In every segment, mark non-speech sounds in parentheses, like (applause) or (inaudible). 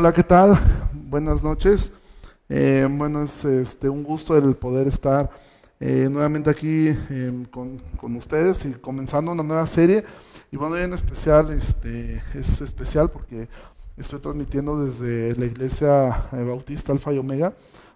Hola, ¿qué tal? (laughs) Buenas noches. Eh, bueno, es este, un gusto el poder estar eh, nuevamente aquí em, con, con, ustedes y comenzando una nueva serie. Y bueno, hoy en especial, este, es especial porque estoy transmitiendo desde la iglesia eh, Bautista Alfa y Omega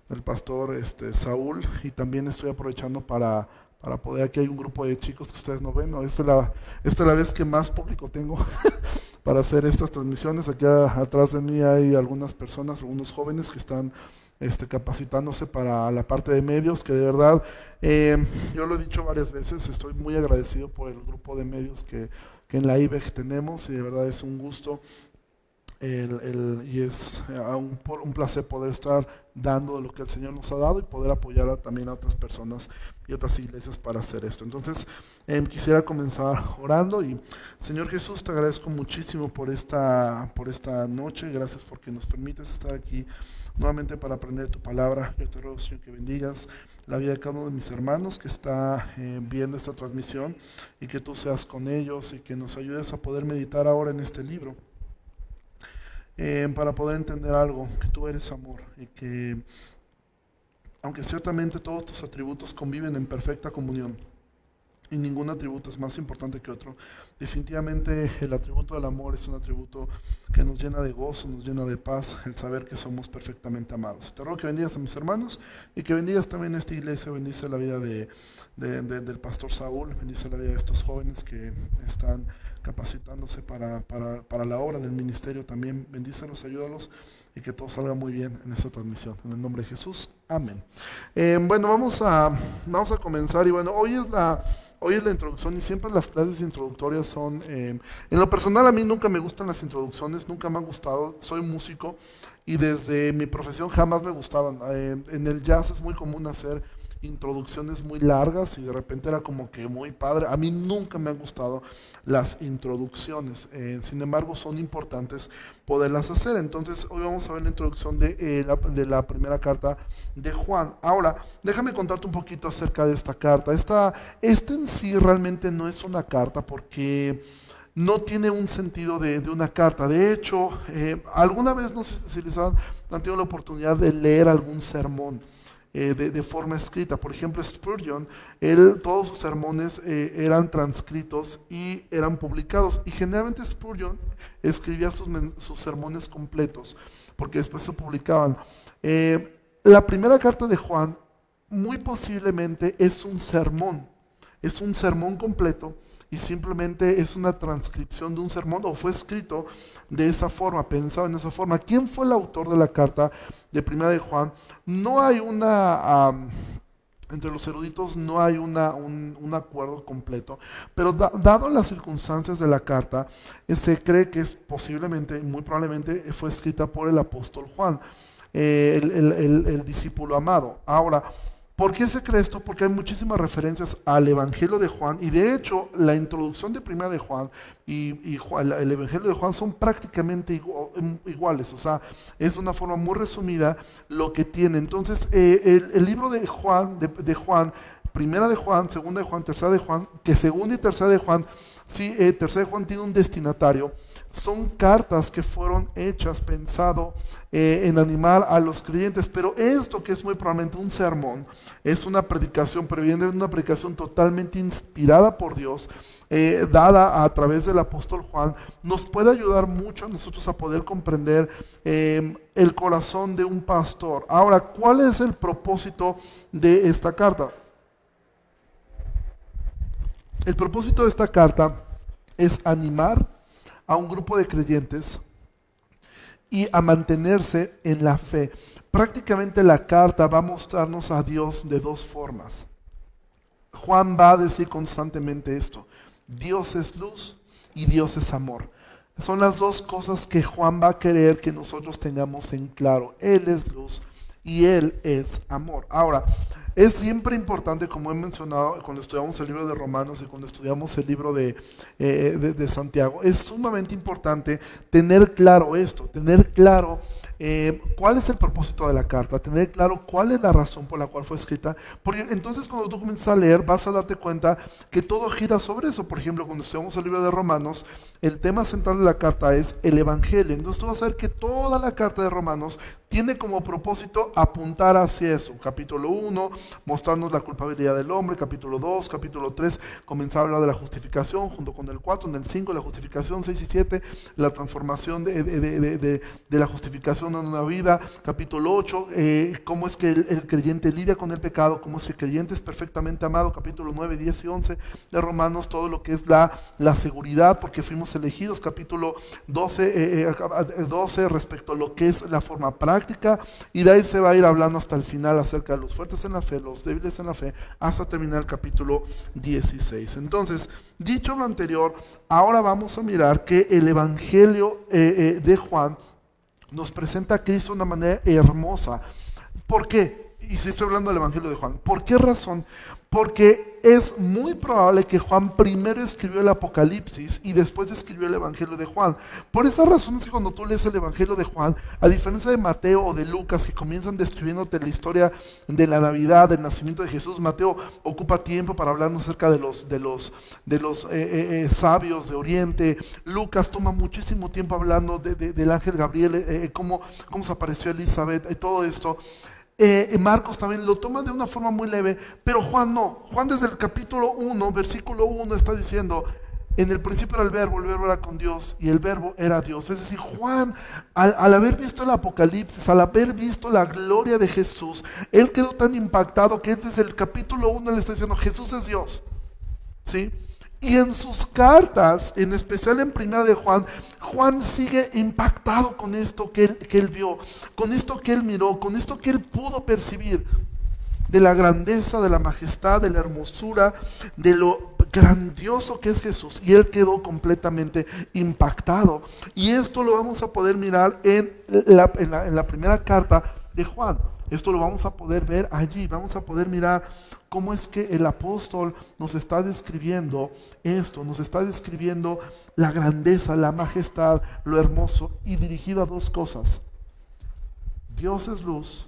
del pastor este, Saúl y también estoy aprovechando para, para poder, aquí hay un grupo de chicos que ustedes no ven, ¿no? esta, es la, esta es la vez que más público tengo (laughs) para hacer estas transmisiones. Aquí atrás de mí hay algunas personas, algunos jóvenes que están este, capacitándose para la parte de medios, que de verdad, eh, yo lo he dicho varias veces, estoy muy agradecido por el grupo de medios que, que en la IBEG tenemos y de verdad es un gusto el, y es eh, un, un, placer poder estar dando lo que el Señor nos ha dado y poder apoyar también a otras personas y otras iglesias para hacer esto. Entonces, em, quisiera comenzar orando y Señor Jesús, te agradezco muchísimo por esta, por esta noche, gracias porque nos permites estar aquí nuevamente para aprender tu palabra. Yo te ruego, Señor, que bendigas la vida de cada uno de mis hermanos que está eh, viendo esta transmisión y que tú seas con ellos y que nos ayudes a poder meditar ahora en este libro. Eh, para poder entender algo, que tú eres amor y que aunque ciertamente todos tus atributos conviven en perfecta comunión, y ningún atributo es más importante que otro. Definitivamente el atributo del amor es un atributo que nos llena de gozo, nos llena de paz, el saber que somos perfectamente amados. Te ruego que bendigas a mis hermanos y que bendigas también a esta iglesia, bendice la vida de, del pastor Saúl, bendice la vida de estos jóvenes que están capacitándose para, para, para la obra del ministerio también. Bendícelos, ayúdalos y que todo salga muy bien en esta transmisión. En el nombre de Jesús, amén. Eh, bueno, vamos a, vamos a comenzar y bueno, hoy es la Hoy es la introducción y siempre las clases introductorias son... Eh, en lo personal a mí nunca me gustan las introducciones, nunca me han gustado, soy músico y desde mi profesión jamás me gustaban. Eh, en el jazz es muy común hacer introducciones muy largas y de repente era como que muy padre. A mí nunca me han gustado las introducciones, eh, sin embargo son importantes poderlas hacer. Entonces hoy vamos a ver la introducción de, eh, la, de la primera carta de Juan. Ahora, déjame contarte un poquito acerca de esta carta. Esta, esta en sí realmente no es una carta porque no tiene un sentido de, una carta. De hecho, eh, alguna vez no sé si les han tenido la oportunidad de leer algún sermón. Eh, de, forma escrita. Por ejemplo, Spurgeon, él, todos sus sermones eh, eran transcritos y eran publicados. Y generalmente Spurgeon escribía sus, sus sermones completos, porque después se publicaban. Eh, la primera carta de Juan, muy posiblemente, es un sermón. Es un sermón completo y simplemente es una transcripción de un sermón o fue escrito de esa forma, pensado en esa forma. ¿Quién fue el autor de la carta de Primera de Juan? No hay una... entre los eruditos no hay una, un, acuerdo completo, pero dado las circunstancias de la carta, eh, se cree que es posiblemente, muy probablemente, fue escrita por el apóstol Juan, eh, el, el discípulo amado. Ahora, ¿Por qué se cree esto? Porque hay muchísimas referencias al Evangelio de Juan y de hecho la introducción de Primera de Juan y, el Evangelio de Juan son prácticamente em, iguales, o sea, es una forma muy resumida lo que tiene. Entonces, eh, el, libro de Juan, de, Juan, Primera de Juan, Segunda de Juan, Tercera de Juan, que Segunda y Tercera de Juan, sí, eh, Tercera de Juan tiene un destinatario son cartas que fueron hechas pensado eh, en animar a los creyentes, pero esto que es muy probablemente un sermón, es una predicación, pero viene una predicación totalmente inspirada por Dios, eh, dada a través del apóstol Juan, nos puede ayudar mucho a nosotros a poder comprender em, el corazón de un pastor. Ahora, ¿cuál es el propósito de esta carta? El propósito de esta carta es animar a un grupo de creyentes y a mantenerse en la fe. Prácticamente la carta va a mostrarnos a Dios de dos formas. Juan va a decir constantemente esto. Dios es luz y Dios es amor. Son las dos cosas que Juan va a querer que nosotros tengamos en claro. Él es luz y Él es amor. Ahora, es siempre importante, como he mencionado cuando estudiamos el libro de Romanos y cuando estudiamos el libro de, eh, de, Santiago, es sumamente importante tener claro esto, tener claro eh, cuál es el propósito de la carta, tener claro cuál es la razón por la cual fue escrita, porque entonces cuando tú comienzas a leer vas a darte cuenta que todo gira sobre eso. Por ejemplo, cuando estudiamos el libro de Romanos, el tema central de la carta es el Evangelio. Entonces tú vas a ver que toda la carta de Romanos tiene como propósito apuntar hacia eso. Capítulo 1, mostrarnos la culpabilidad del hombre. Capítulo 2, capítulo 3, comenzar a hablar de la justificación, junto con el 4, en el 5, la justificación, 6 y 7, la transformación de, de, la justificación en una vida. Capítulo 8, eh, cómo es que el, creyente lidia con el pecado, cómo es que el creyente es perfectamente amado. Capítulo 9, 10 y 11 de Romanos, todo lo que es la, la seguridad, porque fuimos elegidos. Capítulo 12, eh, 12 eh, respecto a lo que es la forma práctica y de ahí se va a ir hablando hasta el final acerca de los fuertes en la fe, los débiles en la fe, hasta terminar el capítulo 16. Entonces, dicho lo anterior, ahora vamos a mirar que el Evangelio eh, eh, de Juan nos presenta a Cristo de una manera hermosa. ¿Por qué? Y si estoy hablando del Evangelio de Juan, ¿por qué razón? Porque es muy probable que Juan primero escribió el Apocalipsis y después escribió el Evangelio de Juan. Por esa razón es que cuando tú lees el Evangelio de Juan, a diferencia de Mateo o de Lucas, que comienzan describiéndote la historia de la Navidad, del nacimiento de Jesús, Mateo ocupa tiempo para hablarnos acerca de los, de los, de los eh, eh, eh, sabios de Oriente. Lucas toma muchísimo tiempo hablando del ángel Gabriel, cómo, cómo se apareció Elizabeth todo esto. Eh, Marcos también lo toma de una forma muy leve, pero Juan no. Juan desde el capítulo 1, versículo 1 está diciendo, en el principio era el verbo, el verbo era con Dios y el verbo era Dios. Es decir, Juan, al, al, haber visto el Apocalipsis, al haber visto la gloria de Jesús, él quedó tan impactado que desde el capítulo 1 le está diciendo, Jesús es Dios. ¿Sí? Y en sus cartas, en especial en primera de Juan, Juan sigue impactado con esto que él, que él vio, con esto que él miró, con esto que él pudo percibir de la grandeza, de la majestad, de la hermosura, de lo grandioso que es Jesús. Y él quedó completamente impactado. Y esto lo vamos a poder mirar en la, en la primera carta de Juan. Esto lo vamos a poder ver allí. Vamos a poder mirar cómo es que el apóstol nos está describiendo esto, nos está describiendo la grandeza, la majestad, lo hermoso y dirigido a dos cosas. Dios es luz,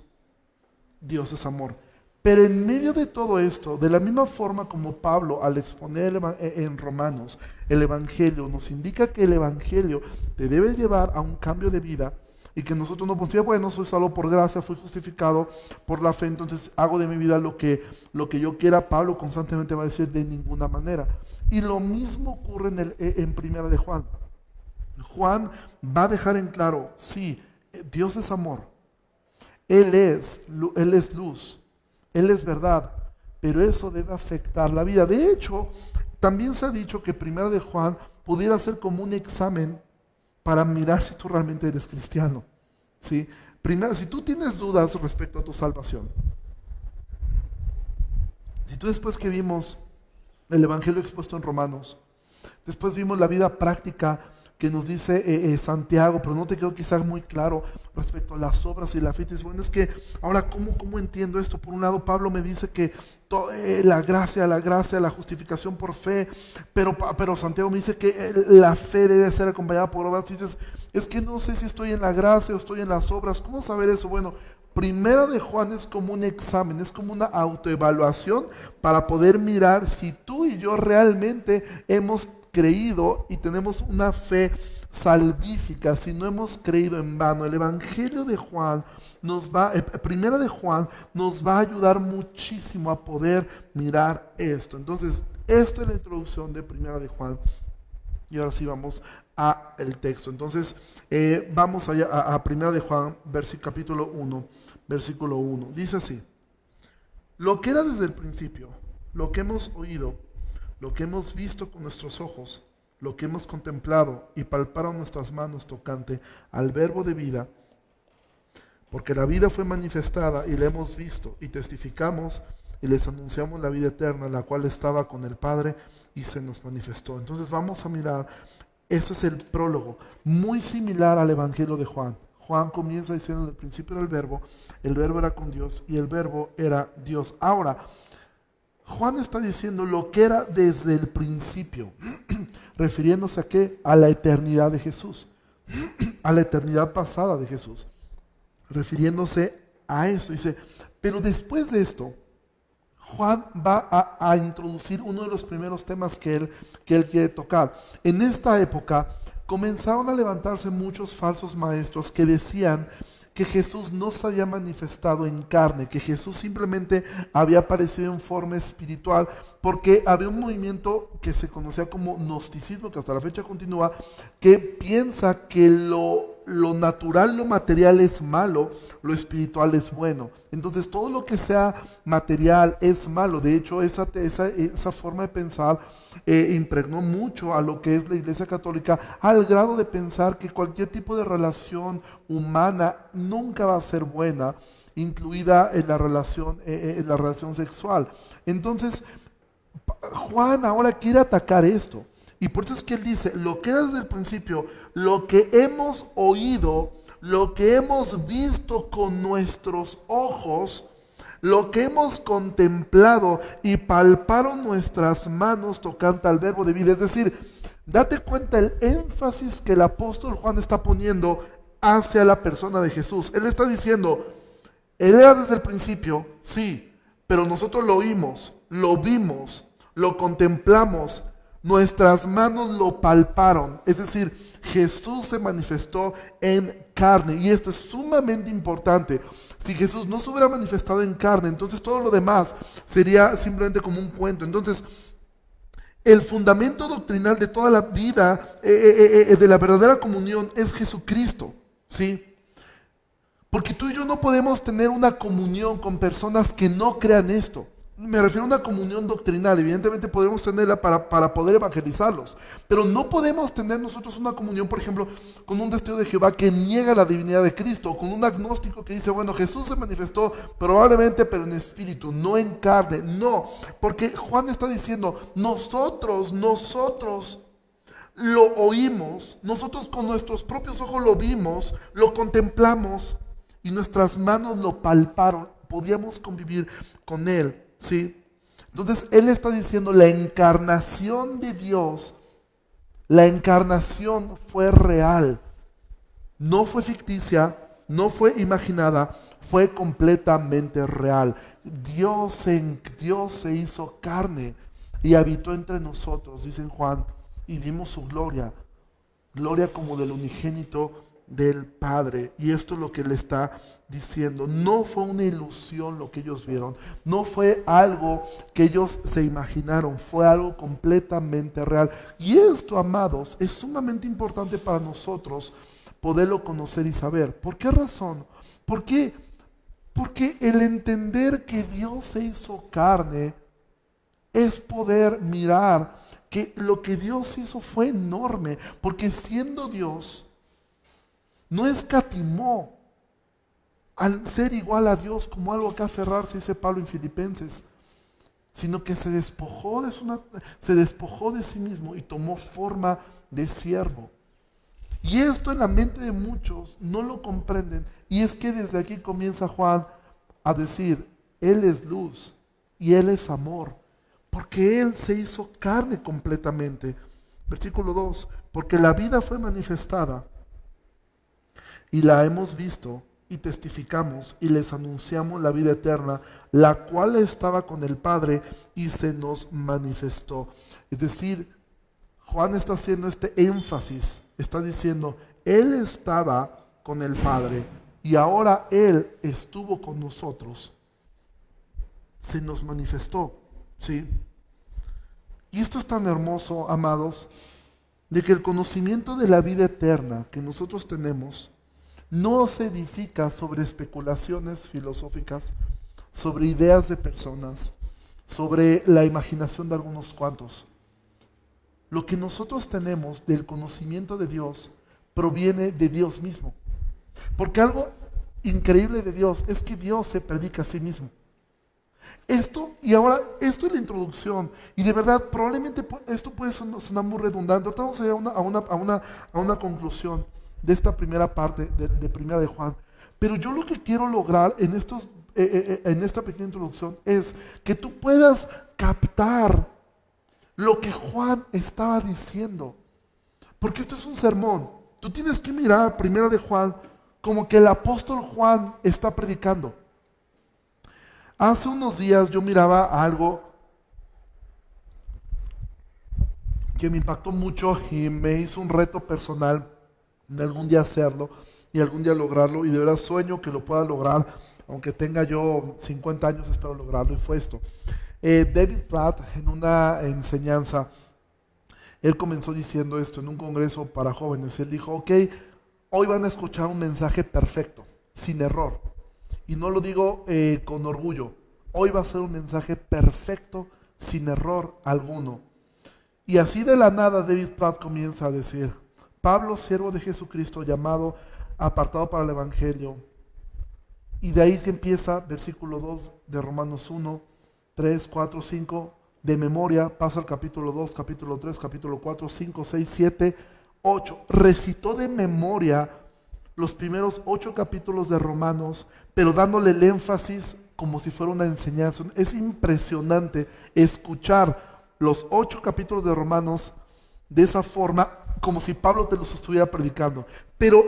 Dios es amor. Pero en medio de todo esto, de la misma forma como Pablo al exponer eh, en Romanos el Evangelio nos indica que el Evangelio te debe llevar a un cambio de vida, y que nosotros no podemos bueno, soy salvo por gracia, fui justificado por la fe, entonces hago de mi vida lo que, lo que yo quiera. Pablo constantemente va a decir de ninguna manera. Y lo mismo ocurre en, el, en primera de Juan. Juan va a dejar en claro, sí, Dios es amor, Él es, Él es luz, Él es verdad, pero eso debe afectar la vida. De hecho, también se ha dicho que primera de Juan pudiera ser como un examen para mirar si tú realmente eres cristiano. ¿sí? Primero, si tú tienes dudas respecto a tu salvación, si tú después que vimos el Evangelio expuesto en Romanos, después vimos la vida práctica que nos dice eh, eh, Santiago, pero no te quedó quizás muy claro respecto a las obras y la fe. Bueno, es que ahora, ¿cómo, ¿cómo entiendo esto? Por un lado, Pablo me dice que eh, la gracia, la gracia, la justificación por fe, pero, pero Santiago me dice que la fe debe ser acompañada por obras. Dices, es que no sé si estoy en la gracia o estoy en las obras. ¿Cómo saber eso? Bueno, Primera de Juan es como un examen, es como una autoevaluación para poder mirar si tú y yo realmente hemos creído y tenemos una fe salvífica, si no hemos creído en vano. El Evangelio de Juan nos va, eh, primera de Juan nos va a ayudar muchísimo a poder mirar esto. Entonces, esto es la introducción de primera de Juan. Y ahora sí vamos a el texto. Entonces, eh, vamos allá a, a primera de Juan, capítulo 1, versículo 1. Dice así, lo que era desde el principio, lo que hemos oído, lo que hemos visto con nuestros ojos, lo que hemos contemplado y palparon nuestras manos tocante al verbo de vida, porque la vida fue manifestada y la hemos visto y testificamos y les anunciamos la vida eterna, la cual estaba con el Padre y se nos manifestó. Entonces vamos a mirar, ese es el prólogo, muy similar al Evangelio de Juan. Juan comienza diciendo, en el principio era el verbo, el verbo era con Dios y el verbo era Dios. Ahora, Juan está diciendo lo que era desde el principio, (clears throat) refiriéndose a qué? A la eternidad de Jesús, (clears throat) a la eternidad pasada de Jesús. refiriéndose a esto. Dice, pero después de esto, Juan va a, introducir uno de los primeros temas que él, que él quiere tocar. En esta época comenzaron a levantarse muchos falsos maestros que decían que Jesús no se había manifestado en carne, que Jesús simplemente había aparecido en forma espiritual, porque había un movimiento que se conocía como gnosticismo, que hasta la fecha continúa, que piensa que lo lo natural, lo material es malo, lo espiritual es bueno. Entonces todo lo que sea material es malo. De hecho, esa, esa, esa forma de pensar eh, impregnó mucho a lo que es la Iglesia Católica, al grado de pensar que cualquier tipo de relación humana nunca va a ser buena, incluida en la relación, eh, eh, en la relación sexual. Entonces, Juan ahora quiere atacar esto. Y por eso es que él dice, lo que era desde el principio, lo que hemos oído, lo que hemos visto con nuestros ojos, lo que hemos contemplado y palparon nuestras manos tocando al verbo de vida. Es decir, date cuenta el énfasis que el apóstol Juan está poniendo hacia la persona de Jesús. Él está diciendo, él era desde el principio, sí, pero nosotros lo oímos, lo vimos, lo contemplamos, nuestras manos lo palparon. Es decir, Jesús se manifestó en carne. Y esto es sumamente importante. Si Jesús no se hubiera manifestado en carne, entonces todo lo demás sería simplemente como un cuento. Entonces, el fundamento doctrinal de toda la vida, eh, eh, eh, de la verdadera comunión, es Jesucristo. ¿Sí? Porque tú y yo no podemos tener una comunión con personas que no crean esto. Me refiero a una comunión doctrinal. Evidentemente podemos tenerla para, para, poder evangelizarlos. Pero no podemos tener nosotros una comunión, por ejemplo, con un testigo de Jehová que niega la divinidad de Cristo. O con un agnóstico que dice, bueno, Jesús se manifestó probablemente, pero en espíritu, no en carne. No, porque Juan está diciendo, nosotros, nosotros lo oímos, nosotros con nuestros propios ojos lo vimos, lo contemplamos y nuestras manos lo palparon. Podíamos convivir con Él ¿Sí? Entonces Él está diciendo, la encarnación de Dios, la encarnación fue real, no fue ficticia, no fue imaginada, fue completamente real. Dios, en, Dios se hizo carne y habitó entre nosotros, dice Juan, y vimos su gloria, gloria como del unigénito del Padre. Y esto es lo que le está diciendo. No fue una ilusión lo que ellos vieron. No fue algo que ellos se imaginaron. Fue algo completamente real. Y esto, amados, es sumamente importante para nosotros poderlo conocer y saber. ¿Por qué razón? Porque, porque el entender que Dios se hizo carne es poder mirar que lo que Dios hizo fue enorme. Porque siendo Dios, no escatimó al ser igual a Dios como algo que aferrarse, dice Pablo en Filipenses, sino que se despojó de, su, se despojó de sí mismo y tomó forma de siervo. Y esto en la mente de muchos no lo comprenden. Y es que desde aquí comienza Juan a decir, Él es luz y Él es amor, porque Él se hizo carne completamente. Versículo 2, porque la vida fue manifestada y la hemos visto y testificamos y les anunciamos la vida eterna, la cual estaba con el Padre y se nos manifestó. Es decir, Juan está haciendo este énfasis, está diciendo, Él estaba con el Padre y ahora Él estuvo con nosotros. Se nos manifestó, ¿sí? Y esto es tan hermoso, amados, de que el conocimiento de la vida eterna que nosotros tenemos, no se edifica sobre especulaciones filosóficas, sobre ideas de personas, sobre la imaginación de algunos cuantos. Lo que nosotros tenemos del conocimiento de Dios proviene de Dios mismo. Porque algo increíble de Dios es que Dios se predica a sí mismo. Esto, y ahora, esto es la introducción. Y de verdad, probablemente esto puede sonar muy redundante. Ahorita vamos a llegar a una, a una, a una conclusión de esta primera parte de, Primera de Juan. Pero yo lo que quiero lograr en, estos, eh, eh, eh, en esta pequeña introducción es que tú puedas captar lo que Juan estaba diciendo. Porque esto es un sermón. Tú tienes que mirar Primera de Juan como que el apóstol Juan está predicando. Hace unos días yo miraba algo que me impactó mucho y me hizo un reto personal de algún día hacerlo y algún día lograrlo y de verdad sueño que lo pueda lograr, aunque tenga yo 50 años espero lograrlo y fue esto. Eh, David Platt en una enseñanza, él comenzó diciendo esto en un congreso para jóvenes, él dijo, ok, hoy van a escuchar un mensaje perfecto, sin error. Y no lo digo eh, con orgullo, hoy va a ser un mensaje perfecto, sin error alguno. Y así de la nada David Platt comienza a decir, Pablo, siervo de Jesucristo, llamado, apartado para el Evangelio. Y de ahí que empieza, versículo 2 de Romanos 1, 3, 4, 5, de memoria, pasa al capítulo 2, capítulo 3, capítulo 4, 5, 6, 7, 8. Recitó de memoria los primeros ocho capítulos de Romanos, pero dándole el énfasis como si fuera una enseñanza. Es impresionante escuchar los ocho capítulos de Romanos de esa forma, como si Pablo te los estuviera predicando. Pero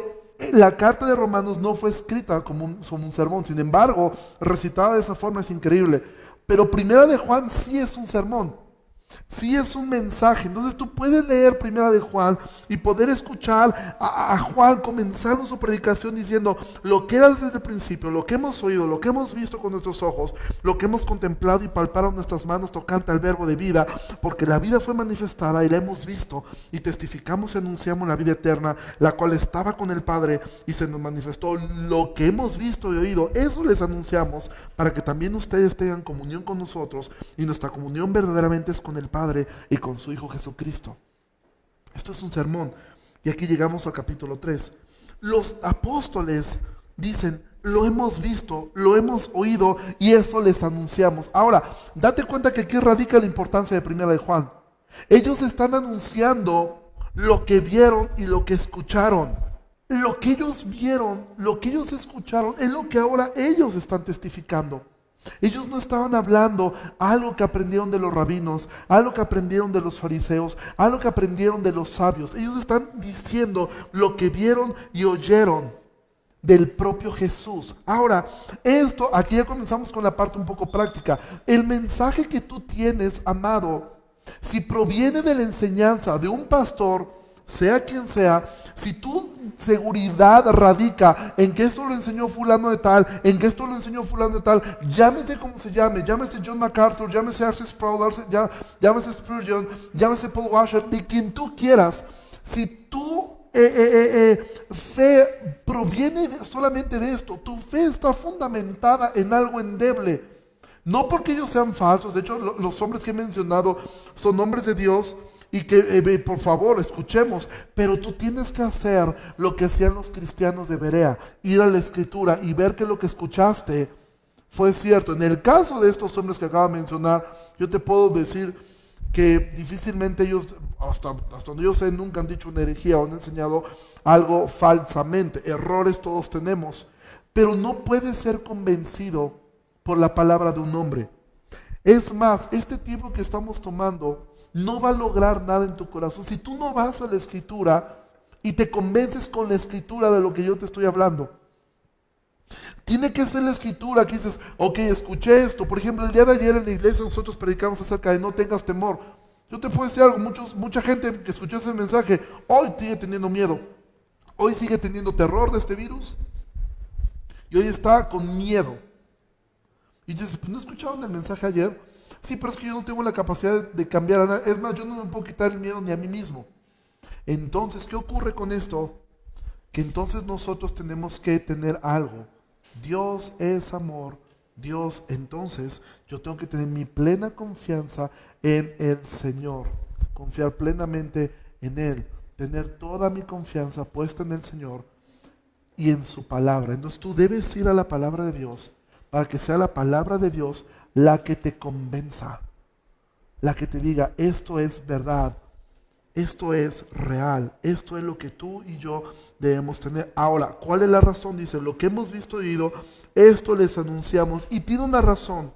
la carta de Romanos no fue escrita como un, como un sermón, sin embargo, recitada de esa forma es increíble. Pero primera de Juan sí es un sermón. Sí es un mensaje. Entonces tú puedes leer Primera de Juan y poder escuchar a, Juan comenzando su predicación diciendo lo que era desde el principio, lo que hemos oído, lo que hemos visto con nuestros ojos, lo que hemos contemplado y palpado nuestras manos tocante al verbo de vida, porque la vida fue manifestada y la hemos visto y testificamos y anunciamos la vida eterna, la cual estaba con el Padre y se nos manifestó lo que hemos visto y oído. Eso les anunciamos para que también ustedes tengan comunión con nosotros y nuestra comunión verdaderamente es con el Padre y con su Hijo Jesucristo. Esto es un sermón. Y aquí llegamos al capítulo 3. Los apóstoles dicen, lo hemos visto, lo hemos oído y eso les anunciamos. Ahora, date cuenta que aquí radica la importancia de Primera de Juan. Ellos están anunciando lo que vieron y lo que escucharon. Lo que ellos vieron, lo que ellos escucharon, es lo que ahora ellos están testificando. Ellos no estaban hablando algo que aprendieron de los rabinos, algo que aprendieron de los fariseos, algo que aprendieron de los sabios. Ellos están diciendo lo que vieron y oyeron del propio Jesús. Ahora, esto, aquí ya comenzamos con la parte un poco práctica. El mensaje que tú tienes, amado, si proviene de la enseñanza de un pastor, sea quien sea, si tu seguridad radica en que esto lo enseñó fulano de tal, en que esto lo enseñó fulano de tal, llámese como se llame, llámese John MacArthur, llámese Arce Sproul, llámese Spurgeon, llámese Paul Washer, de quien tú quieras, si tu eh, eh, eh, fe proviene solamente de esto, tu fe está fundamentada en algo endeble, no porque ellos sean falsos, de hecho los hombres que he mencionado son hombres de Dios, y que eh, por favor escuchemos, pero tú tienes que hacer lo que hacían los cristianos de Berea, ir a la escritura y ver que lo que escuchaste fue cierto. En el caso de estos hombres que acabo de mencionar, yo te puedo decir que difícilmente ellos, hasta, hasta donde yo sé, nunca han dicho una herejía o han enseñado algo falsamente. Errores todos tenemos, pero no puedes ser convencido por la palabra de un hombre. Es más, este tiempo que estamos tomando no va a lograr nada en tu corazón. Si tú no vas a la escritura y te convences con la escritura de lo que yo te estoy hablando. Tiene que ser la escritura que dices, ok, escuché esto. Por ejemplo, el día de ayer en la iglesia nosotros predicamos acerca de no tengas temor. Yo te puedo decir algo, muchos, mucha gente que escuchó ese mensaje hoy sigue teniendo miedo. Hoy sigue teniendo terror de este virus. Y hoy está con miedo. Y dices, pues no escucharon el mensaje ayer. Sí, pero es que yo no tengo la capacidad de cambiar a nada. Es más, yo no me puedo quitar el miedo ni a mí mismo. Entonces, ¿qué ocurre con esto? Que entonces nosotros tenemos que tener algo. Dios es amor. Dios, entonces yo tengo que tener mi plena confianza en el Señor. Confiar plenamente en Él. Tener toda mi confianza puesta en el Señor y en su palabra. Entonces tú debes ir a la palabra de Dios para que sea la palabra de Dios la que te convenza, la que te diga, esto es verdad, esto es real, esto es lo que tú y yo debemos tener. Ahora, ¿cuál es la razón? Dice, lo que hemos visto y oído, esto les anunciamos. Y tiene una razón,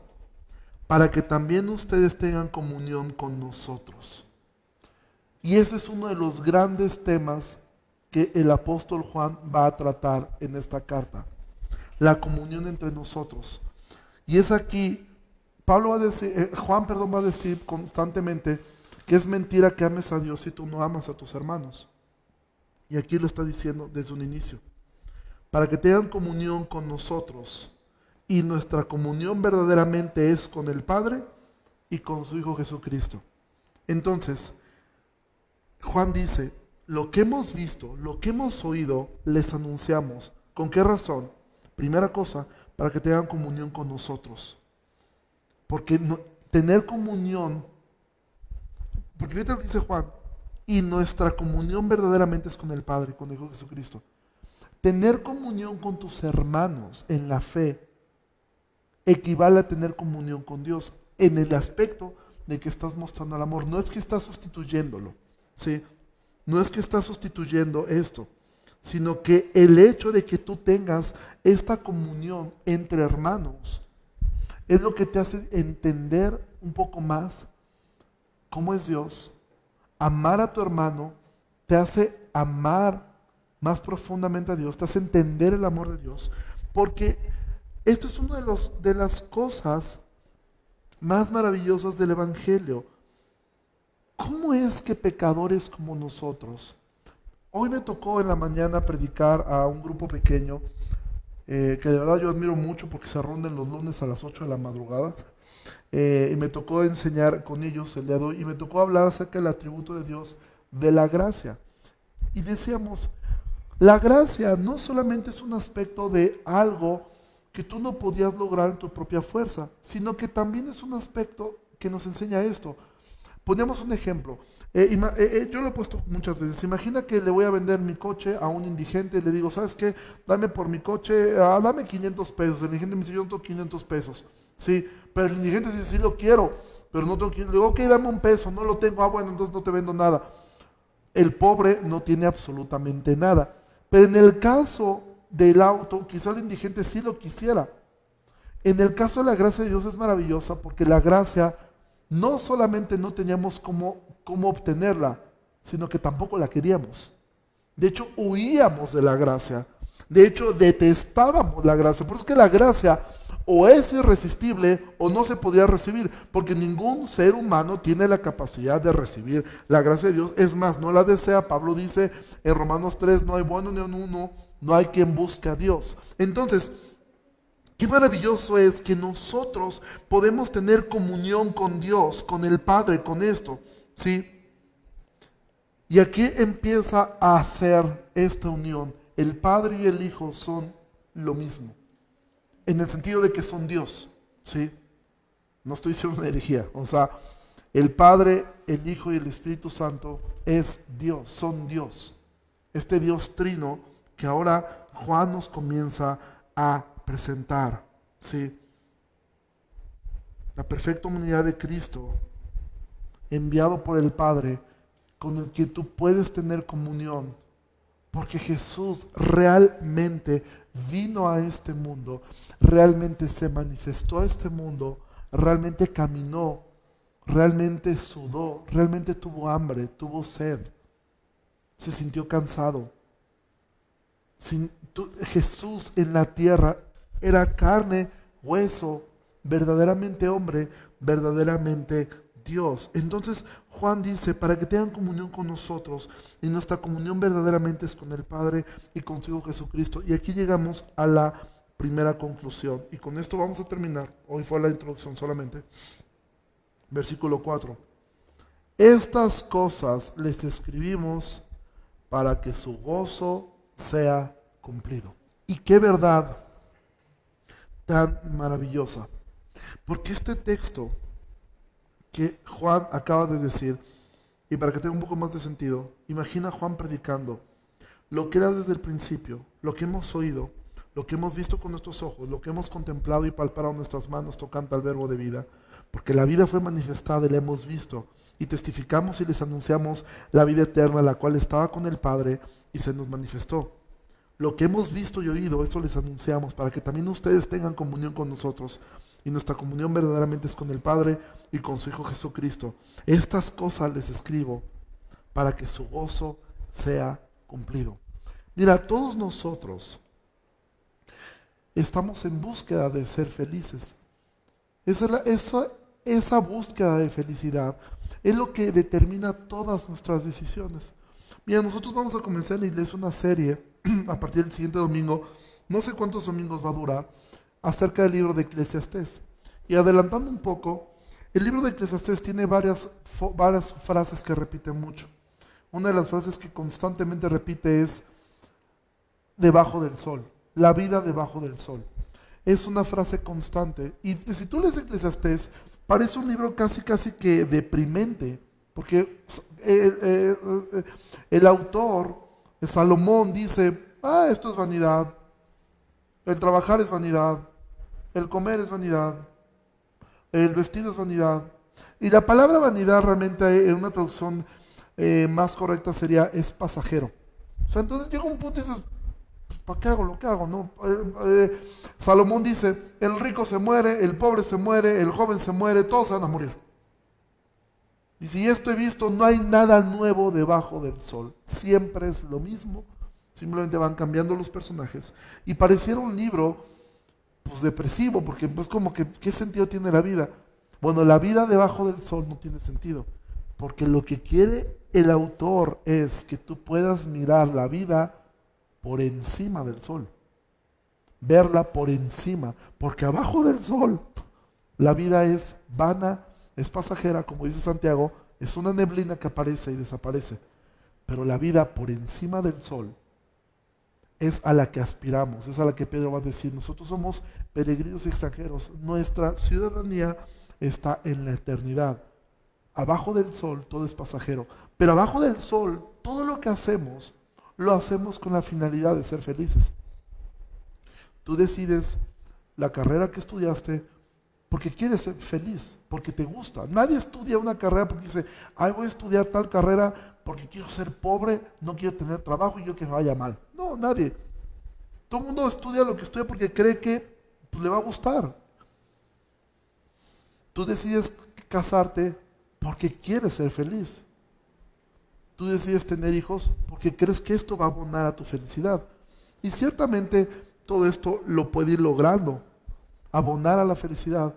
para que también ustedes tengan comunión con nosotros. Y ese es uno de los grandes temas que el apóstol Juan va a tratar en esta carta. La comunión entre nosotros. Y es aquí, Pablo va a decir, eh, Juan, perdón, va a decir constantemente que es mentira que ames a Dios si tú no amas a tus hermanos. Y aquí lo está diciendo desde un inicio. Para que tengan comunión con nosotros. Y nuestra comunión verdaderamente es con el Padre y con su Hijo Jesucristo. Entonces, Juan dice, lo que hemos visto, lo que hemos oído, les anunciamos. ¿Con qué razón? Primera cosa, para que tengan comunión con nosotros. Porque tener comunión, porque fíjate lo que dice Juan, y nuestra comunión verdaderamente es con el Padre, con el Hijo Jesucristo. Tener comunión con tus hermanos en la fe equivale a tener comunión con Dios en el aspecto de que estás mostrando el amor. No es que estás sustituyéndolo, ¿sí? No es que estás sustituyendo esto, sino que el hecho de que tú tengas esta comunión entre hermanos es lo que te hace entender un poco más cómo es Dios. Amar a tu hermano te hace amar más profundamente a Dios, te hace entender el amor de Dios, porque esto es una de, los, de las cosas más maravillosas del Evangelio. ¿Cómo es que pecadores como nosotros, hoy me tocó en la mañana predicar a un grupo pequeño, eh, que de verdad yo admiro mucho porque se ronden los lunes a las 8 de la madrugada, eh, y me tocó enseñar con ellos el día de hoy, y me tocó hablar acerca del atributo de Dios, de la gracia. Y decíamos, la gracia no solamente es un aspecto de algo que tú no podías lograr en tu propia fuerza, sino que también es un aspecto que nos enseña esto. Ponemos un ejemplo. Eh, eh, eh, yo lo he puesto muchas veces. Imagina que le voy a vender mi coche a un indigente y le digo, ¿sabes qué? Dame por mi coche, ah, dame 500 pesos. El indigente me dice, yo no tengo 500 pesos. Sí, pero el indigente dice, sí lo quiero, pero no tengo 500. Le digo, ok, dame un peso, no lo tengo. Ah, bueno, entonces no te vendo nada. El pobre no tiene absolutamente nada. Pero en el caso del auto, quizá el indigente sí lo quisiera. En el caso de la gracia de Dios es maravillosa porque la gracia no solamente no teníamos cómo, cómo obtenerla, sino que tampoco la queríamos. De hecho, huíamos de la gracia. De hecho, detestábamos la gracia. Por eso es que la gracia o es irresistible o no se podría recibir, porque ningún ser humano tiene la capacidad de recibir la gracia de Dios. Es más, no la desea. Pablo dice en Romanos 3, no hay bueno ni uno, no hay quien busque a Dios. Entonces, qué maravilloso es que nosotros podemos tener comunión con Dios, con el Padre, con esto, ¿sí? Y aquí empieza a hacer esta unión. El Padre y el Hijo son lo mismo, en el sentido de que son Dios, ¿sí? No estoy diciendo una herejía, o sea, el Padre, el Hijo y el Espíritu Santo es Dios, son Dios. Este Dios trino que ahora Juan nos comienza a presentar. ¿sí? La perfecta humanidad de Cristo, enviado por el Padre, con el que tú puedes tener comunión, porque Jesús realmente vino a este mundo, realmente se manifestó a este mundo, realmente caminó, realmente sudó, realmente tuvo hambre, tuvo sed, se sintió cansado Jesús en la tierra era carne, hueso, verdaderamente hombre, verdaderamente Dios. Entonces Juan dice, para que tengan comunión con nosotros, y nuestra comunión verdaderamente es con el Padre y consigo Jesucristo. Y aquí llegamos a la primera conclusión. Y con esto vamos a terminar. Hoy fue la introducción solamente. Versículo 4. Estas cosas les escribimos para que su gozo sea cumplido. Y qué verdad tan maravillosa. Porque este texto que Juan acaba de decir, y para que tenga un poco más de sentido, imagina a Juan predicando lo que era desde el principio, lo que hemos oído, lo que hemos visto con nuestros ojos, lo que hemos contemplado y palpado nuestras manos tocando al verbo de vida, porque la vida fue manifestada y la hemos visto, y testificamos y les anunciamos la vida eterna, la cual estaba con el Padre y se nos manifestó. Lo que hemos visto y oído, esto les anunciamos, para que también ustedes tengan comunión con nosotros. Y nuestra comunión verdaderamente es con el Padre y con su Hijo Jesucristo. Estas cosas les escribo para que su gozo sea cumplido. Mira, todos nosotros estamos en búsqueda de ser felices. Esa, esa búsqueda de felicidad es lo que determina todas nuestras decisiones. Mira, nosotros vamos a comenzar en la iglesia una serie (clears throat) a partir del siguiente domingo, no sé cuántos domingos va a durar, acerca del libro de Eclesiastés. Y adelantando un poco, el libro de Eclesiastés tiene varias, varias frases que repiten mucho. Una de las frases que constantemente repite es debajo del sol, la vida debajo del sol. Es una frase constante. Y si tú lees Eclesiastés, parece un libro casi, casi que deprimente, porque eh, eh, eh, el autor, Salomón, dice, ah, esto es vanidad, el trabajar es vanidad, el comer es vanidad, el vestido es vanidad. Y la palabra vanidad realmente en una traducción más correcta sería es pasajero. O sea, entonces llega un punto y dices, pues, ¿para qué hago lo que hago? No? Salomón dice, el rico se muere, el pobre se muere, el joven se muere, todos se van a morir. Y si esto he visto, no hay nada nuevo debajo del sol. Siempre es lo mismo. Simplemente van cambiando los personajes. Y pareciera un libro pues depresivo, porque pues como que, ¿qué sentido tiene la vida? Bueno, la vida debajo del sol no tiene sentido. Porque lo que quiere el autor es que tú puedas mirar la vida por encima del sol. Verla por encima. Porque abajo del sol la vida es vana es pasajera, como dice Santiago, es una neblina que aparece y desaparece. Pero la vida por encima del sol es a la que aspiramos, es a la que Pedro va a decir, nosotros somos peregrinos extranjeros, nuestra ciudadanía está en la eternidad. Abajo del sol todo es pasajero, pero abajo del sol todo lo que hacemos lo hacemos con la finalidad de ser felices. Tú decides la carrera que estudiaste, porque quieres ser feliz, porque te gusta. Nadie estudia una carrera porque dice, ay, voy a estudiar tal carrera porque quiero ser pobre, no quiero tener trabajo y yo que me vaya mal. No, nadie. Todo el mundo estudia lo que estudia porque cree que pues, le va a gustar. Tú decides casarte porque quieres ser feliz. Tú decides tener hijos porque crees que esto va a abonar a tu felicidad. Y ciertamente todo esto lo puede ir logrando abonar a la felicidad.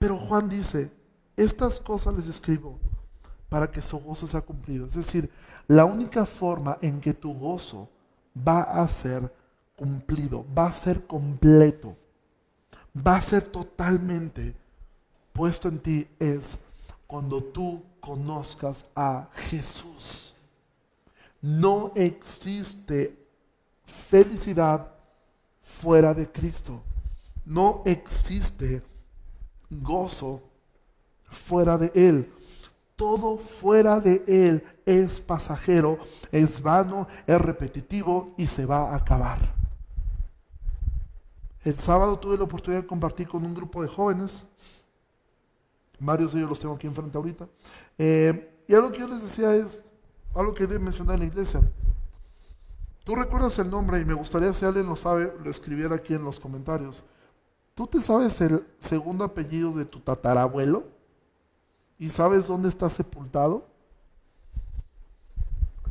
Pero Juan dice, estas cosas les escribo para que su gozo sea cumplido. Es decir, la única forma en que tu gozo va a ser cumplido, va a ser completo, va a ser totalmente puesto en ti es cuando tú conozcas a Jesús. No existe felicidad fuera de Cristo. No existe gozo fuera de Él. Todo fuera de Él es pasajero, es vano, es repetitivo y se va a acabar. El sábado tuve la oportunidad de compartir con un grupo de jóvenes. Varios de ellos los tengo aquí enfrente ahorita. Eh, y algo que yo les decía es, algo que mencionar en la iglesia. Tú recuerdas el nombre y me gustaría si alguien lo sabe, lo escribiera aquí en los comentarios. ¿Tú te sabes el segundo apellido de tu tatarabuelo? ¿Y sabes dónde está sepultado?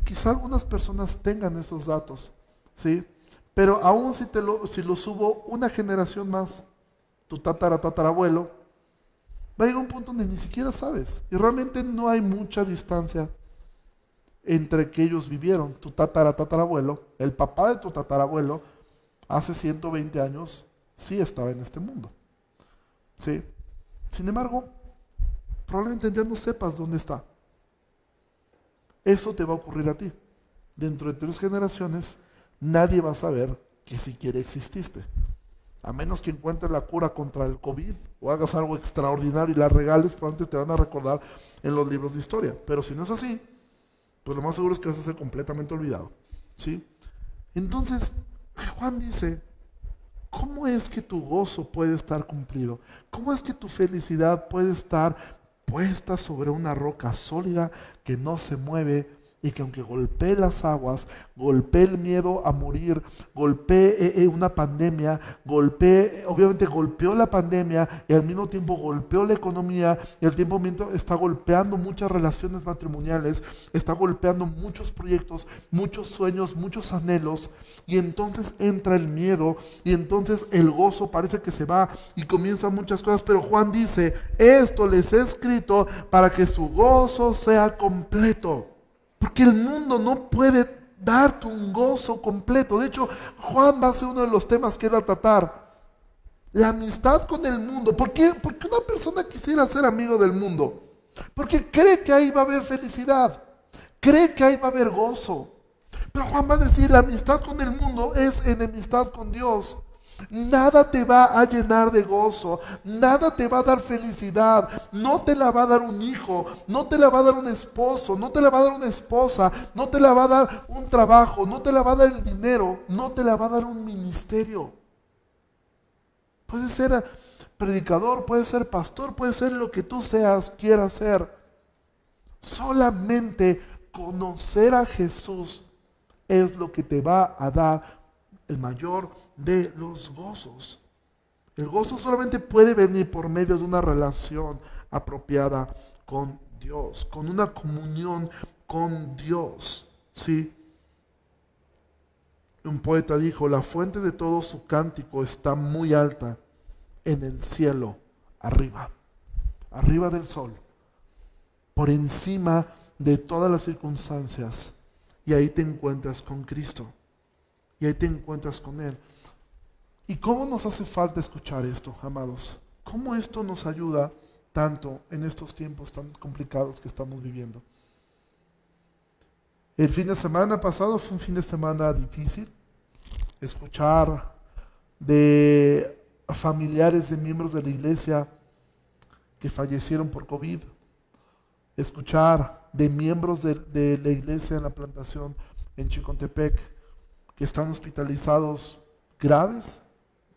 Quizá algunas personas tengan esos datos, ¿sí? Pero aún si, te lo, si lo subo una generación más, tu tatara tatarabuelo, va a llegar un punto donde ni siquiera sabes. Y realmente no hay mucha distancia entre que ellos vivieron. Tu tatara tatarabuelo, el papá de tu tatarabuelo, hace 120 años sí estaba en este mundo. ¿Sí? Sin embargo, probablemente ya no sepas dónde está. Eso te va a ocurrir a ti. Dentro de tres generaciones, nadie va a saber que siquiera exististe. A menos que encuentres la cura contra el COVID o hagas algo extraordinario y la regales, probablemente te van a recordar en los libros de historia. Pero si no es así, pues lo más seguro es que vas a ser completamente olvidado. ¿Sí? Entonces, Juan dice, ¿Cómo es que tu gozo puede estar cumplido? ¿Cómo es que tu felicidad puede estar puesta sobre una roca sólida que no se mueve y que aunque golpee las aguas, golpee el miedo a morir, golpee eh, eh, una pandemia, golpee, obviamente golpeó la pandemia y al mismo tiempo golpeó la economía y al tiempo está golpeando muchas relaciones matrimoniales, está golpeando muchos proyectos, muchos sueños, muchos anhelos y entonces entra el miedo y entonces el gozo parece que se va y comienzan muchas cosas, pero Juan dice, esto les he escrito para que su gozo sea completo. Porque el mundo no puede darte un gozo completo. De hecho, Juan va a ser uno de los temas que va a tratar. La amistad con el mundo. ¿Por qué? Porque una persona quisiera ser amigo del mundo. Porque cree que ahí va a haber felicidad. Cree que ahí va a haber gozo. Pero Juan va a decir, la amistad con el mundo es enemistad con Dios. Nada te va a llenar de gozo, nada te va a dar felicidad, no te la va a dar un hijo, no te la va a dar un esposo, no te la va a dar una esposa, no te la va a dar un trabajo, no te la va a dar el dinero, no te la va a dar un ministerio. Puede ser predicador, puede ser pastor, puede ser lo que tú seas, quieras ser. Solamente conocer a Jesús es lo que te va a dar el mayor de los gozos. El gozo solamente puede venir por medio de una relación apropiada con Dios, con una comunión con Dios. ¿Sí? Un poeta dijo, la fuente de todo su cántico está muy alta en el cielo, arriba, arriba del sol, por encima de todas las circunstancias. Y ahí te encuentras con Cristo. Y ahí te encuentras con Él. ¿Y cómo nos hace falta escuchar esto, amados? ¿Cómo esto nos ayuda tanto en estos tiempos tan complicados que estamos viviendo? El fin de semana pasado fue un fin de semana difícil. Escuchar de familiares de miembros de la iglesia que fallecieron por COVID. Escuchar de miembros de, la iglesia en la plantación en Chicontepec que están hospitalizados graves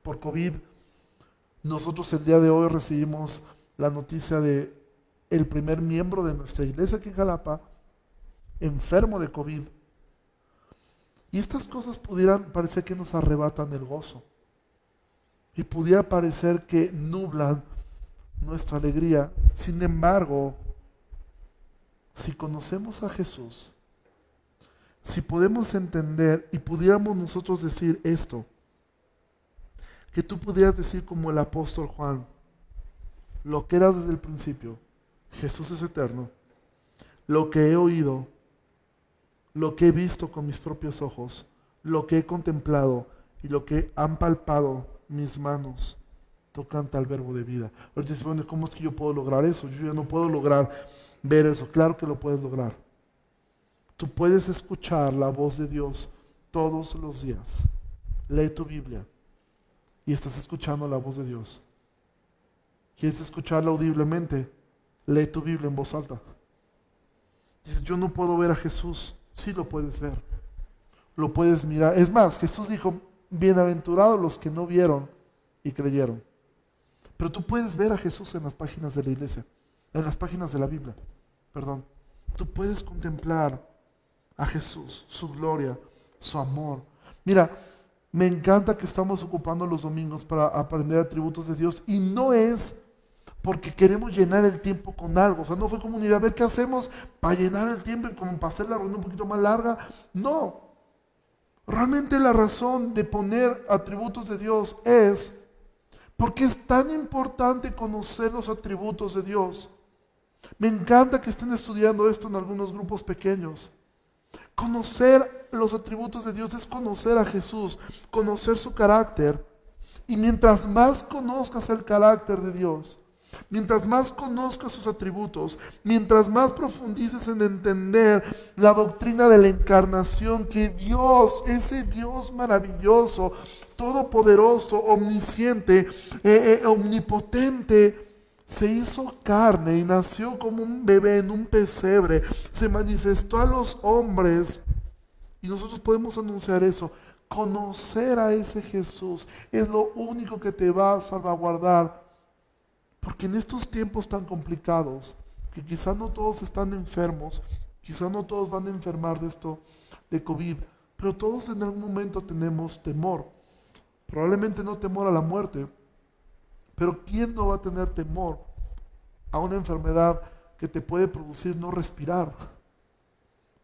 por COVID. Nosotros el día de hoy recibimos la noticia de el primer miembro de nuestra iglesia aquí en Jalapa enfermo de COVID. Y estas cosas pudieran parecer que nos arrebatan el gozo. Y pudiera parecer que nublan nuestra alegría. Sin embargo, si conocemos a Jesús, si podemos entender y pudiéramos nosotros decir esto, que tú pudieras decir como el apóstol Juan, lo que eras desde el principio, Jesús es eterno, lo que he oído, lo que he visto con mis propios ojos, lo que he contemplado y lo que han palpado mis manos, tocan tal verbo de vida. Ahorita dice, bueno, ¿cómo es que yo puedo lograr eso? Yo ya no puedo lograr ver eso. Claro que lo puedes lograr. Tú puedes escuchar la voz de Dios todos los días. Lee tu Biblia y estás escuchando la voz de Dios. ¿Quieres escucharla audiblemente? Lee tu Biblia en voz alta. Dices, yo no puedo ver a Jesús. Sí lo puedes ver. Lo puedes mirar. Es más, Jesús dijo, bienaventurados los que no vieron y creyeron. Pero tú puedes ver a Jesús en las páginas de la iglesia, en las páginas de la Biblia. Perdón. Tú puedes contemplar a Jesús, su gloria, su amor. Mira, me encanta que estamos ocupando los domingos para aprender atributos de Dios y no es porque queremos llenar el tiempo con algo. O sea, no fue como a ver qué hacemos para llenar el tiempo y como para hacer la reunión un poquito más larga. No. Realmente la razón de poner atributos de Dios es porque es tan importante conocer los atributos de Dios. Me encanta que estén estudiando esto en algunos grupos pequeños. Conocer los atributos de Dios es conocer a Jesús, conocer su carácter. Y mientras más conozcas el carácter de Dios, mientras más conozcas sus atributos, mientras más profundices en entender la doctrina de la encarnación, que Dios, ese Dios maravilloso, todopoderoso, omnisciente, eh, eh, omnipotente, se hizo carne y nació como un bebé en un pesebre, se manifestó a los hombres. Y nosotros podemos anunciar eso. Conocer a ese Jesús es lo único que te va a salvaguardar. Porque en estos tiempos tan complicados, que quizás no todos están enfermos, Quizá no todos van a enfermar de esto, de COVID, pero todos en algún momento tenemos temor. Probablemente no temor a la muerte, pero ¿quién no va a tener temor a una enfermedad que te puede producir no respirar?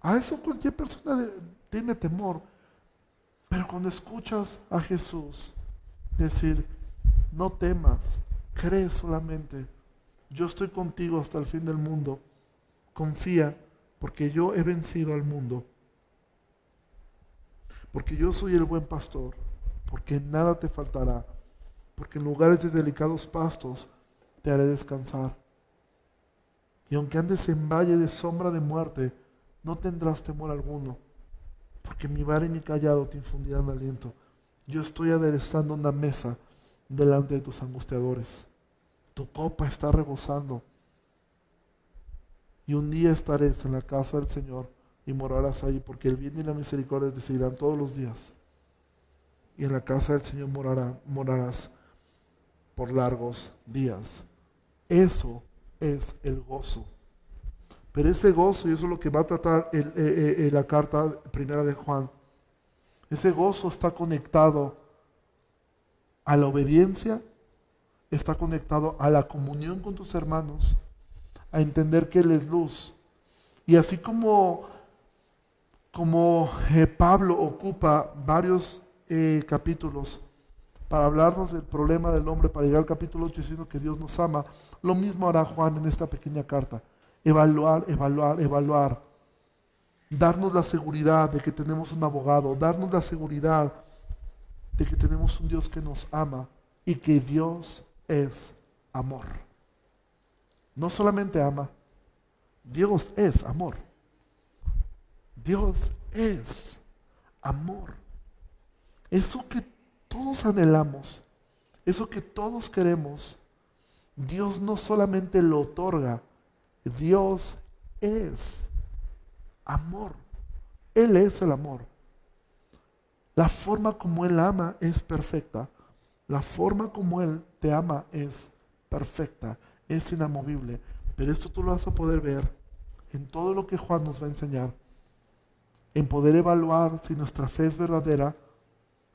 A eso cualquier persona tiene temor. Pero cuando escuchas a Jesús decir, no temas, cree solamente, yo estoy contigo hasta el fin del mundo, confía, porque yo he vencido al mundo, porque yo soy el buen pastor, porque nada te faltará, porque en lugares de delicados pastos te haré descansar. Y aunque andes en valle de sombra de muerte, no tendrás temor alguno porque mi bar y mi callado te infundirán aliento. Yo estoy aderezando una mesa delante de tus angustiadores. Tu copa está rebosando. Y un día estaréis en la casa del Señor y morarás ahí, porque el bien y la misericordia te seguirán todos los días. Y en la casa del Señor morará, morarás por largos días. Eso es el gozo. Pero ese gozo, y eso es lo que va a tratar eh, eh, eh, la carta primera de Juan, ese gozo está conectado a la obediencia, está conectado a la comunión con tus hermanos, a entender que Él es luz. Y así como, como Pablo ocupa varios capítulos para hablarnos del problema del hombre, para llegar al capítulo 8 diciendo que Dios nos ama, lo mismo hará Juan en esta pequeña carta evaluar, evaluar, evaluar. Darnos la seguridad de que tenemos un abogado, darnos la seguridad de que tenemos un Dios que nos ama y que Dios es amor. No solamente ama, Dios es amor. Dios es amor. Eso que todos anhelamos, eso que todos queremos, Dios no solamente lo otorga, Dios es amor. Él es el amor. La forma como Él ama es perfecta. La forma como Él te ama es perfecta, es inamovible. Pero esto tú lo vas a poder ver en todo lo que Juan nos va a enseñar. En poder evaluar si nuestra fe es verdadera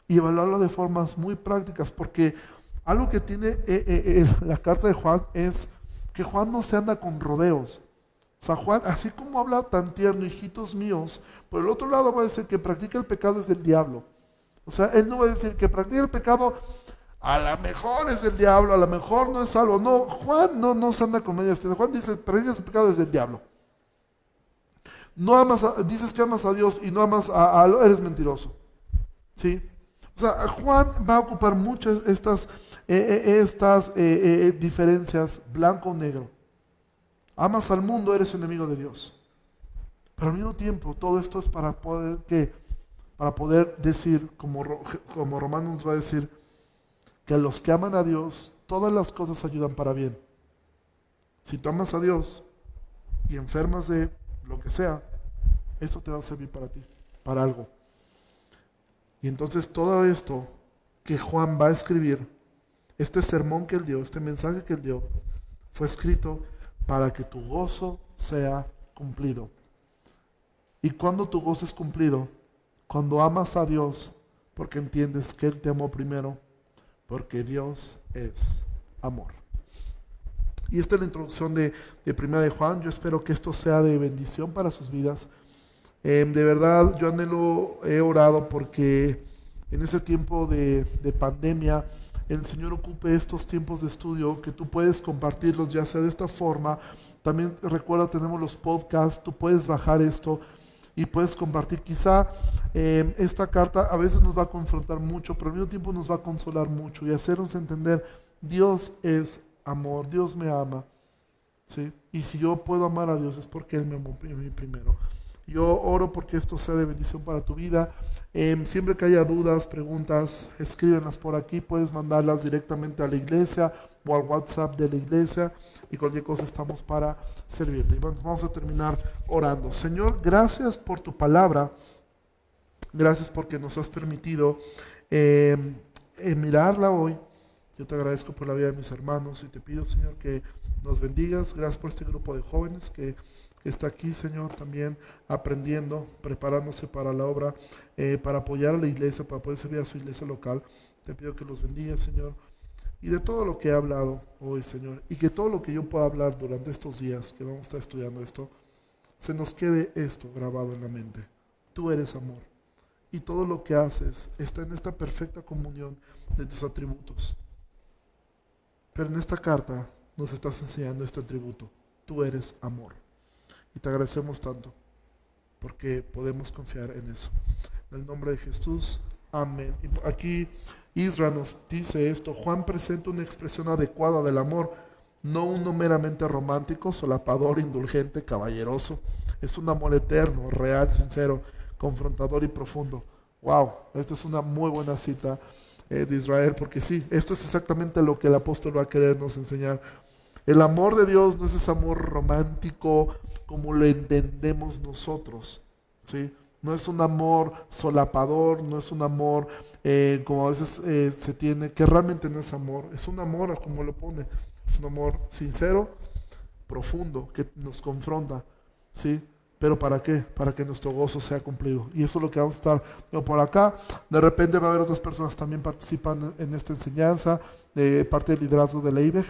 y evaluarlo de formas muy prácticas. Porque algo que tiene eh, eh, eh, la carta de Juan es que Juan no se anda con rodeos. O sea, Juan, así como habla tan tierno, hijitos míos, por el otro lado va a decir que practica el pecado es del diablo. O sea, él no va a decir que practica el pecado, a lo mejor es del diablo, a lo mejor no es salvo. No, Juan no, no se anda con medias. Juan dice, practica el pecado es del diablo. No amas, dices que amas a Dios y no amas a, a eres mentiroso. ¿Sí? O sea, Juan va a ocupar muchas estas eh, eh, estas eh, diferencias blanco o negro. Amas al mundo, eres enemigo de Dios. Pero al mismo tiempo, todo esto es para poder que, para poder decir, como, como Romano nos va a decir, que a los que aman a Dios, todas las cosas ayudan para bien. Si tú amas a Dios y enfermas de lo que sea, eso te va a servir para ti, para algo. Y entonces todo esto que Juan va a escribir este sermón que él dio, este mensaje que él dio, fue escrito para que tu gozo sea cumplido. Y cuando tu gozo es cumplido, cuando amas a Dios, porque entiendes que Él te amó primero, porque Dios es amor. Y esta es la introducción de, de Primera de Juan. Yo espero que esto sea de bendición para sus vidas. Em, de verdad, yo anhelo, he orado porque en ese tiempo de, de pandemia, el Señor ocupe estos tiempos de estudio, que tú puedes compartirlos ya sea de esta forma. También recuerda, tenemos los podcasts, tú puedes bajar esto y puedes compartir. Quizá eh, esta carta a veces nos va a confrontar mucho, pero al mismo tiempo nos va a consolar mucho y hacernos entender, Dios es amor, Dios me ama. ¿sí? Y si yo puedo amar a Dios es porque Él me amó primero. Yo oro porque esto sea de bendición para tu vida. Em, siempre que haya dudas, preguntas, escríbenlas por aquí. Puedes mandarlas directamente a la iglesia o al WhatsApp de la iglesia. Y cualquier cosa estamos para servirte. Y vamos a terminar orando. Señor, gracias por tu palabra. Gracias porque nos has permitido eh, mirarla hoy. Yo te agradezco por la vida de mis hermanos y te pido, Señor, que nos bendigas. Gracias por este grupo de jóvenes que, está aquí, Señor, también aprendiendo, preparándose para la obra, eh, para apoyar a la iglesia, para poder servir a su iglesia local. Te pido que los bendiga, Señor. Y de todo lo que he hablado hoy, Señor, y que todo lo que yo pueda hablar durante estos días que vamos a estar estudiando esto, se nos quede esto grabado en la mente. Tú eres amor. Y todo lo que haces está en esta perfecta comunión de tus atributos. Pero en esta carta nos estás enseñando este atributo. Tú eres amor. Y te agradecemos tanto porque podemos confiar en eso. En el nombre de Jesús, amén. Y aquí Israel nos dice esto. Juan presenta una expresión adecuada del amor, no uno meramente romántico, solapador, indulgente, caballeroso. Es un amor eterno, real, sincero, confrontador y profundo. Wow, esta es una muy buena cita eh, de Israel, porque sí, esto es exactamente lo que el apóstol va a querernos enseñar. El amor de Dios no es ese amor romántico como lo entendemos nosotros, ¿sí? No es un amor solapador, no es un amor eh, como a veces eh, se tiene, que realmente no es amor, es un amor como lo pone, es un amor sincero, profundo, que nos confronta, ¿sí? ¿Pero para qué? Para que nuestro gozo sea cumplido. Y eso es lo que vamos a estar por acá. De repente va a haber otras personas también participando en esta enseñanza, de parte del liderazgo de la IBEG,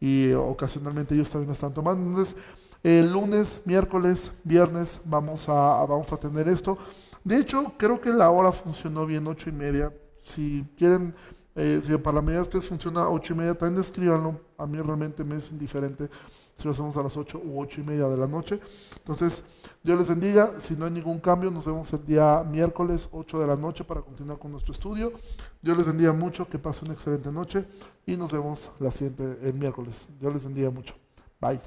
y ocasionalmente ellos también están tomando. Entonces, el lunes, miércoles, viernes vamos a, vamos a tener esto. De hecho, creo que la hora funcionó bien, ocho y media. Si quieren, eh, si para la media de ustedes funciona ocho y media, también escríbanlo. A mí realmente me es indiferente si lo hacemos a las 8 u 8 y media de la noche. Entonces, Dios les bendiga. Si no hay ningún cambio, nos vemos el día miércoles 8 de la noche para continuar con nuestro estudio. Dios les bendiga mucho, que pasen una excelente noche y nos vemos la siguiente, el miércoles. Dios les bendiga mucho. Bye.